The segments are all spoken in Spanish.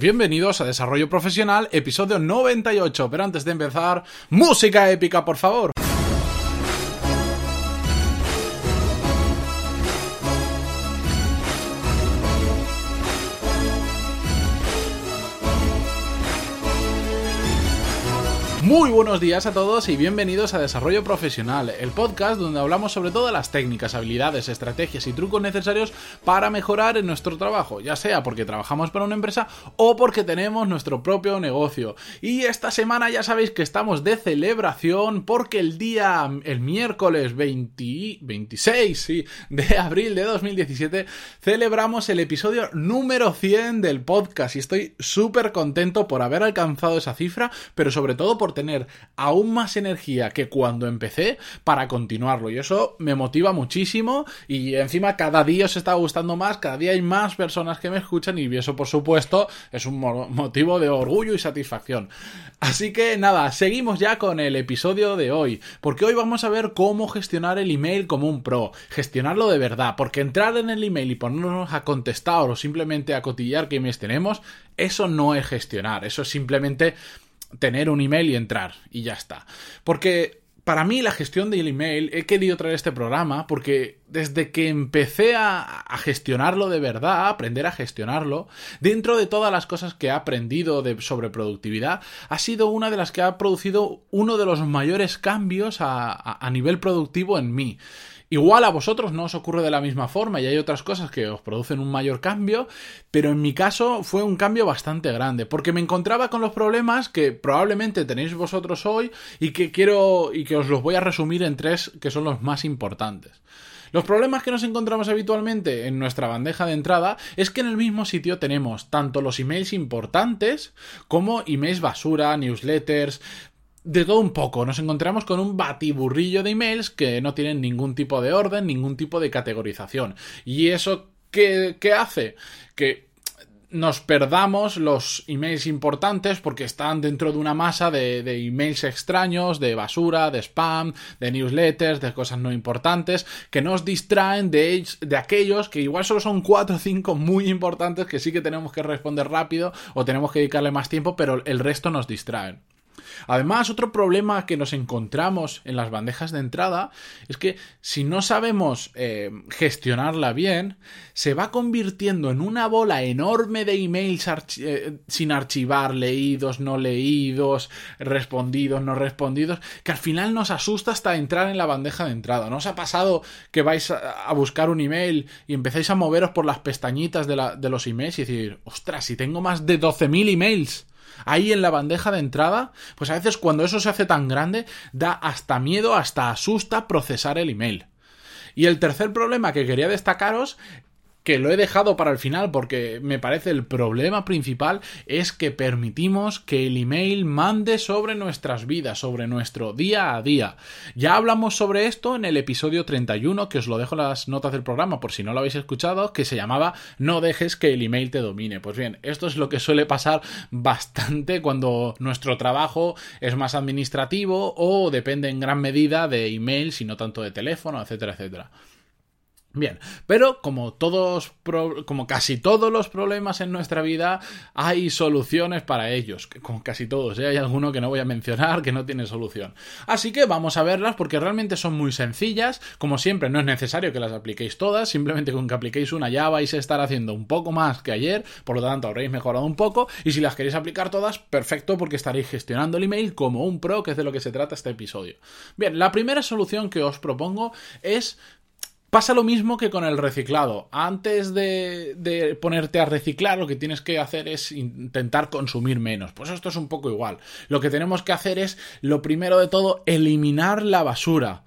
Bienvenidos a Desarrollo Profesional, episodio 98. Pero antes de empezar, música épica, por favor. Muy buenos días a todos y bienvenidos a Desarrollo Profesional, el podcast donde hablamos sobre todas las técnicas, habilidades, estrategias y trucos necesarios para mejorar en nuestro trabajo, ya sea porque trabajamos para una empresa o porque tenemos nuestro propio negocio. Y esta semana ya sabéis que estamos de celebración porque el día, el miércoles 26 sí, de abril de 2017, celebramos el episodio número 100 del podcast y estoy súper contento por haber alcanzado esa cifra, pero sobre todo por tener aún más energía que cuando empecé para continuarlo. Y eso me motiva muchísimo y encima cada día os está gustando más, cada día hay más personas que me escuchan y eso por supuesto es un motivo de orgullo y satisfacción. Así que nada, seguimos ya con el episodio de hoy, porque hoy vamos a ver cómo gestionar el email como un pro, gestionarlo de verdad, porque entrar en el email y ponernos a contestar o simplemente a cotillar qué emails tenemos, eso no es gestionar, eso es simplemente tener un email y entrar y ya está. Porque para mí la gestión del email, he querido traer este programa porque desde que empecé a, gestionarlo de verdad, a aprender a gestionarlo, dentro de todas las cosas que he aprendido de, sobre productividad, ha sido una de las que ha producido uno de los mayores cambios a nivel productivo en mí. Igual a vosotros no os ocurre de la misma forma y hay otras cosas que os producen un mayor cambio, pero en mi caso fue un cambio bastante grande, porque me encontraba con los problemas que probablemente tenéis vosotros hoy y que quiero y que os los voy a resumir en tres que son los más importantes. Los problemas que nos encontramos habitualmente en nuestra bandeja de entrada es que en el mismo sitio tenemos tanto los emails importantes como emails basura, newsletters, de todo un poco. Nos encontramos con un batiburrillo de emails que no tienen ningún tipo de orden, ningún tipo de categorización. ¿Y eso qué, hace? Que nos perdamos los emails importantes porque están dentro de una masa de, emails extraños, de basura, de spam, de newsletters, de cosas no importantes, que nos distraen de, de aquellos que igual solo son cuatro o cinco muy importantes que sí que tenemos que responder rápido o tenemos que dedicarle más tiempo, pero el resto nos distraen. Además, otro problema que nos encontramos en las bandejas de entrada es que si no sabemos eh, gestionarla bien, se va convirtiendo en una bola enorme de emails eh, sin archivar, leídos, no leídos, respondidos, no respondidos, que al final nos asusta hasta entrar en la bandeja de entrada. ¿No os ha pasado que vais a, buscar un email y empezáis a moveros por las pestañitas de, de los emails y decir, ostras, si tengo más de 12.000 emails? Ahí en la bandeja de entrada, pues a veces cuando eso se hace tan grande, da hasta miedo, hasta asusta procesar el email. Y el tercer problema que quería destacaros que lo he dejado para el final porque me parece el problema principal es que permitimos que el email mande sobre nuestras vidas, sobre nuestro día a día. Ya hablamos sobre esto en el episodio 31, que os lo dejo en las notas del programa por si no lo habéis escuchado, que se llamaba No dejes que el email te domine. Pues bien, esto es lo que suele pasar bastante cuando nuestro trabajo es más administrativo o depende en gran medida de email y no tanto de teléfono, etcétera, etcétera. Bien, pero como todos, como casi todos los problemas en nuestra vida, hay soluciones para ellos. Como casi todos, ¿eh? hay alguno que no voy a mencionar que no tiene solución. Así que vamos a verlas porque realmente son muy sencillas. Como siempre, no es necesario que las apliquéis todas, simplemente con que apliquéis una ya vais a estar haciendo un poco más que ayer, por lo tanto habréis mejorado un poco. Y si las queréis aplicar todas, perfecto porque estaréis gestionando el email como un pro, que es de lo que se trata este episodio. Bien, la primera solución que os propongo es Pasa lo mismo que con el reciclado. Antes de, ponerte a reciclar, lo que tienes que hacer es intentar consumir menos. Pues esto es un poco igual. Lo que tenemos que hacer es, lo primero de todo, eliminar la basura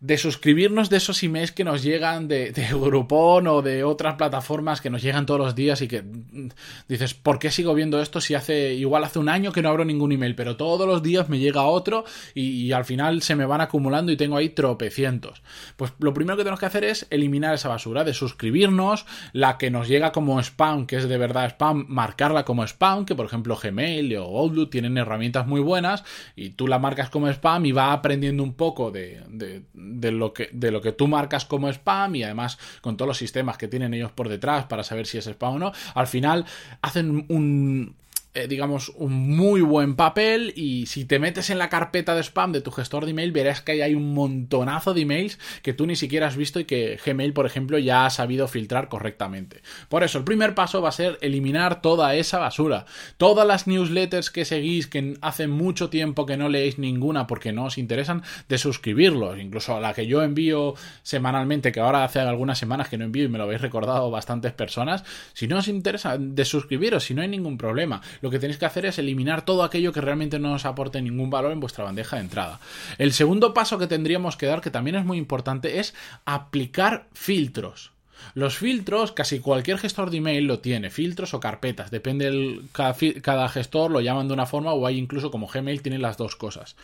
de suscribirnos de esos emails que nos llegan de, de, Groupon o de otras plataformas que nos llegan todos los días y que mm, dices, ¿por qué sigo viendo esto si hace igual hace un año que no abro ningún email? Pero todos los días me llega otro y, al final se me van acumulando y tengo ahí tropecientos. Pues lo primero que tenemos que hacer es eliminar esa basura, de suscribirnos, la que nos llega como spam, que es de verdad spam, marcarla como spam, que por ejemplo Gmail o Outlook tienen herramientas muy buenas y tú la marcas como spam y va aprendiendo un poco de de, lo que, de lo que tú marcas como spam y además con todos los sistemas que tienen ellos por detrás para saber si es spam o no, al final hacen un eh, digamos, un muy buen papel y si te metes en la carpeta de spam de tu gestor de email verás que hay un montonazo de emails que tú ni siquiera has visto y que Gmail, por ejemplo, ya ha sabido filtrar correctamente. Por eso, el primer paso va a ser eliminar toda esa basura. Todas las newsletters que seguís, que hace mucho tiempo que no leéis ninguna porque no os interesan, de suscribirlos. Incluso a la que yo envío semanalmente, que ahora hace algunas semanas que no envío y me lo habéis recordado bastantes personas. Si no os interesa, de suscribiros, si no hay ningún problema lo que tenéis que hacer es eliminar todo aquello que realmente no os aporte ningún valor en vuestra bandeja de entrada. El segundo paso que tendríamos que dar, que también es muy importante, es aplicar filtros. Los filtros, casi cualquier gestor de email lo tiene, filtros o carpetas, depende del, cada, gestor lo llaman de una forma o hay incluso como Gmail tiene las dos cosas.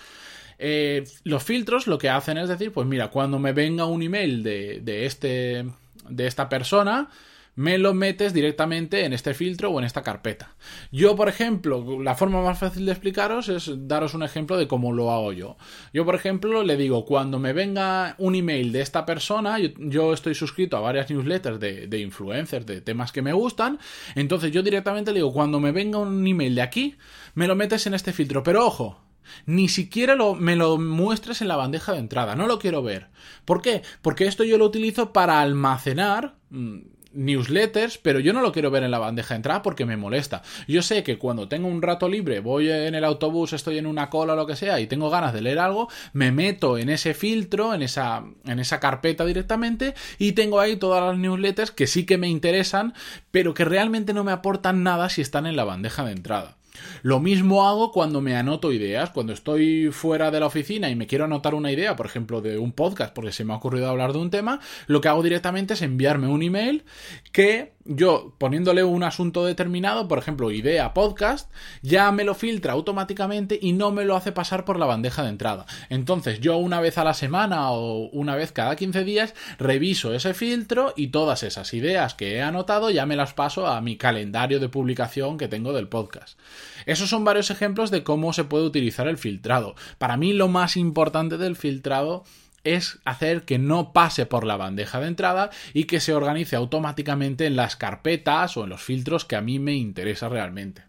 Eh, los filtros lo que hacen es decir, pues mira, cuando me venga un email de, de, este, de esta persona, me lo metes directamente en este filtro o en esta carpeta. Yo, por ejemplo, la forma más fácil de explicaros es daros un ejemplo de cómo lo hago yo. Yo, por ejemplo, le digo, cuando me venga un email de esta persona, yo, estoy suscrito a varias newsletters de, influencers, de temas que me gustan, entonces yo directamente le digo, cuando me venga un email de aquí, me lo metes en este filtro. Pero ojo, ni siquiera me lo muestres en la bandeja de entrada, no lo quiero ver. ¿Por qué? Porque esto yo lo utilizo para almacenar mm, newsletters, pero yo no lo quiero ver en la bandeja de entrada porque me molesta. Yo sé que cuando tengo un rato libre, voy en el autobús, estoy en una cola o lo que sea y tengo ganas de leer algo, me meto en ese filtro, en esa, en esa carpeta directamente y tengo ahí todas las newsletters que sí que me interesan, pero que realmente no me aportan nada si están en la bandeja de entrada. Lo mismo hago cuando me anoto ideas, cuando estoy fuera de la oficina y me quiero anotar una idea, por ejemplo, de un podcast, porque se me ha ocurrido hablar de un tema, lo que hago directamente es enviarme un email que yo poniéndole un asunto determinado, por ejemplo, idea podcast, ya me lo filtra automáticamente y no me lo hace pasar por la bandeja de entrada. Entonces, yo una vez a la semana o una vez cada 15 días reviso ese filtro y todas esas ideas que he anotado ya me las paso a mi calendario de publicación que tengo del podcast. Esos son varios ejemplos de cómo se puede utilizar el filtrado. Para mí lo más importante del filtrado es hacer que no pase por la bandeja de entrada y que se organice automáticamente en las carpetas o en los filtros que a mí me interesa realmente.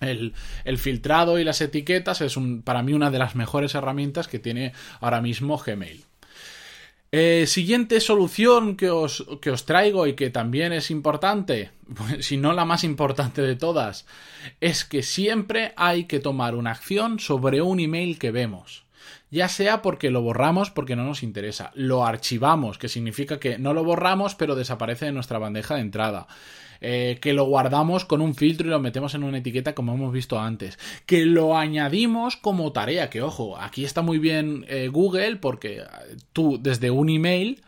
El, filtrado y las etiquetas es para mí una de las mejores herramientas que tiene ahora mismo Gmail. Eh, siguiente solución que os, que os, traigo y que también es importante, si no la más importante de todas, es que siempre hay que tomar una acción sobre un email que vemos ya sea porque lo borramos porque no nos interesa, lo archivamos, que significa que no lo borramos pero desaparece de nuestra bandeja de entrada. Eh, que lo guardamos con un filtro y lo metemos en una etiqueta como hemos visto antes, que lo añadimos como tarea, que ojo, aquí está muy bien eh, Google porque eh, tú desde un email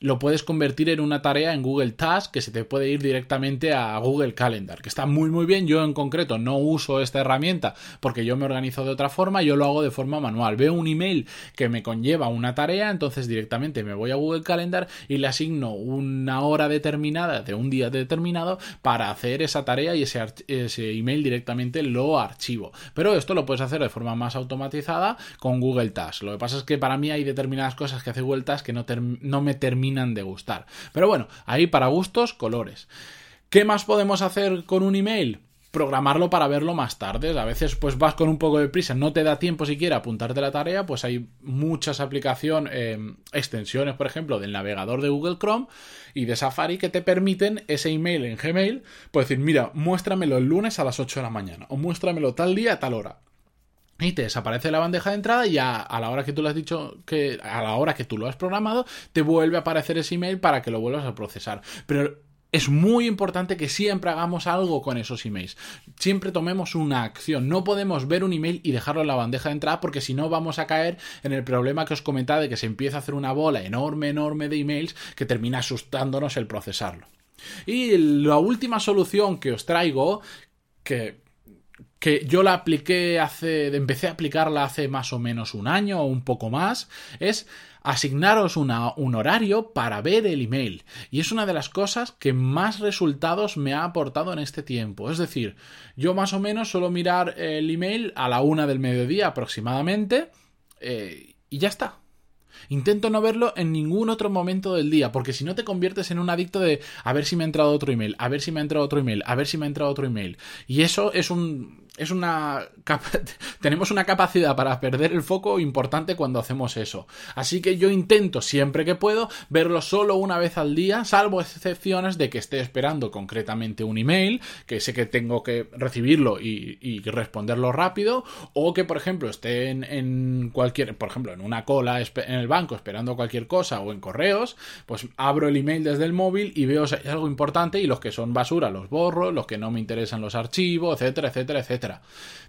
lo puedes convertir en una tarea en Google Task que se te puede ir directamente a Google Calendar, que está muy muy bien. Yo en concreto no uso esta herramienta porque yo me organizo de otra forma, yo lo hago de forma manual. Veo un email que me conlleva una tarea, entonces directamente me voy a Google Calendar y le asigno una hora determinada de un día determinado para hacer esa tarea y ese, email directamente lo archivo. Pero esto lo puedes hacer de forma más automatizada con Google Task. Lo que pasa es que para mí hay determinadas cosas que hace Google Task que no, no me de gustar. Pero bueno, ahí para gustos, colores. ¿Qué más podemos hacer con un email? programarlo para verlo más tarde. A veces pues vas con un poco de prisa, no te da tiempo siquiera apuntarte la tarea, pues hay muchas aplicaciones, em, extensiones, por ejemplo, del navegador de Google Chrome y de Safari que te permiten ese email en Gmail, pues decir, mira, muéstramelo el lunes a las 8 de la mañana o muéstramelo tal día a tal hora y te desaparece la bandeja de entrada y a, la hora que tú lo has dicho que a la hora que tú lo has programado te vuelve a aparecer ese email para que lo vuelvas a procesar pero es muy importante que siempre hagamos algo con esos emails. Siempre tomemos una acción. No podemos ver un email y dejarlo en la bandeja de entrada porque si no vamos a caer en el problema que os comentaba de que se empieza a hacer una bola enorme, enorme de emails que termina asustándonos el procesarlo. Y la última solución que os traigo, que que yo la apliqué hace, empecé a aplicarla hace más o menos un año o un poco más, es asignaros un horario para ver el email. Y es una de las cosas que más resultados me ha aportado en este tiempo. Es decir, yo más o menos suelo mirar el email a la una del mediodía aproximadamente eh, y ya está. Intento no verlo en ningún otro momento del día, porque si no te conviertes en un adicto de a ver si me ha entrado otro email, a ver si me ha entrado otro email, a ver si me ha entrado otro email. Y eso es un es una tenemos una capacidad para perder el foco importante cuando hacemos eso. Así que yo intento siempre que puedo verlo solo una vez al día, salvo excepciones de que esté esperando concretamente un email, que sé que tengo que recibirlo y, responderlo rápido, o que por ejemplo esté en, cualquier, por ejemplo, en una cola en el banco esperando cualquier cosa o en correos, pues abro el email desde el móvil y veo si algo importante y los que son basura los borro, los que no me interesan los archivos, etcétera, etcétera, etcétera.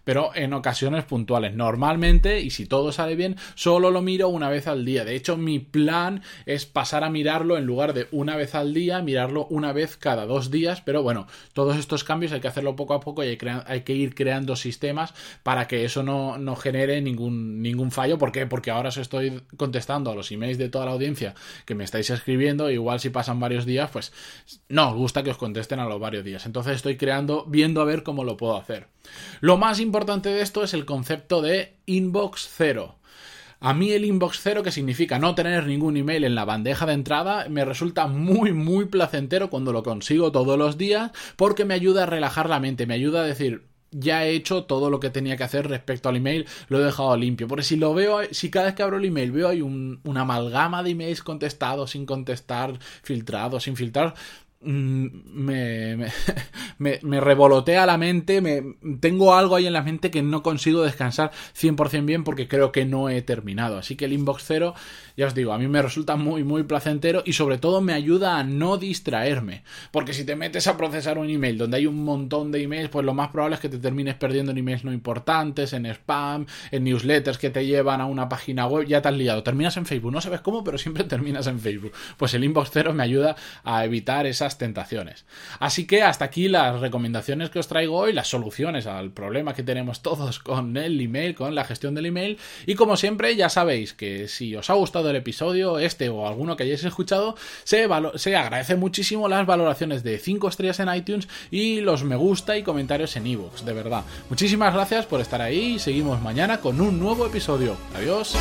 Pero en ocasiones puntuales. Normalmente, y si todo sale bien, solo lo miro una vez al día. De hecho, mi plan es pasar a mirarlo en lugar de una vez al día, mirarlo una vez cada dos días. Pero bueno, todos estos cambios hay que hacerlo poco a poco y hay, que ir creando sistemas para que eso no, genere ningún fallo. ¿Por qué? Porque ahora os estoy contestando a los emails de toda la audiencia que me estáis escribiendo. Igual si pasan varios días, pues no os gusta que os contesten a los varios días. Entonces estoy creando, viendo a ver cómo lo puedo hacer. Lo más importante de esto es el concepto de inbox cero. A mí el inbox cero, que significa no tener ningún email en la bandeja de entrada, me resulta muy, muy placentero cuando lo consigo todos los días porque me ayuda a relajar la mente, me ayuda a decir, ya he hecho todo lo que tenía que hacer respecto al email, lo he dejado limpio. Porque si lo veo, si cada vez que abro el email veo hay una amalgama de emails contestados, sin contestar, filtrados, sin filtrar, me, me, me, revolotea la mente, me, tengo algo ahí en la mente que no consigo descansar 100% bien porque creo que no he terminado. Así que el inbox cero, ya os digo, a mí me resulta muy, muy placentero y sobre todo me ayuda a no distraerme. Porque si te metes a procesar un email donde hay un montón de emails, pues lo más probable es que te termines perdiendo en emails no importantes, en spam, en newsletters que te llevan a una página web, ya te has liado. Terminas en Facebook, no sabes cómo, pero siempre terminas en Facebook. Pues el inbox cero me ayuda a evitar tentaciones. Así que hasta aquí las recomendaciones que os traigo hoy, las soluciones al problema que tenemos todos con el email, con la gestión del email. Y como siempre, ya sabéis que si os ha gustado el episodio, este o alguno que hayáis escuchado, se, se agradece muchísimo las valoraciones de 5 estrellas en iTunes y los me gusta y comentarios en ebooks, de verdad. Muchísimas gracias por estar ahí y seguimos mañana con un nuevo episodio. Adiós.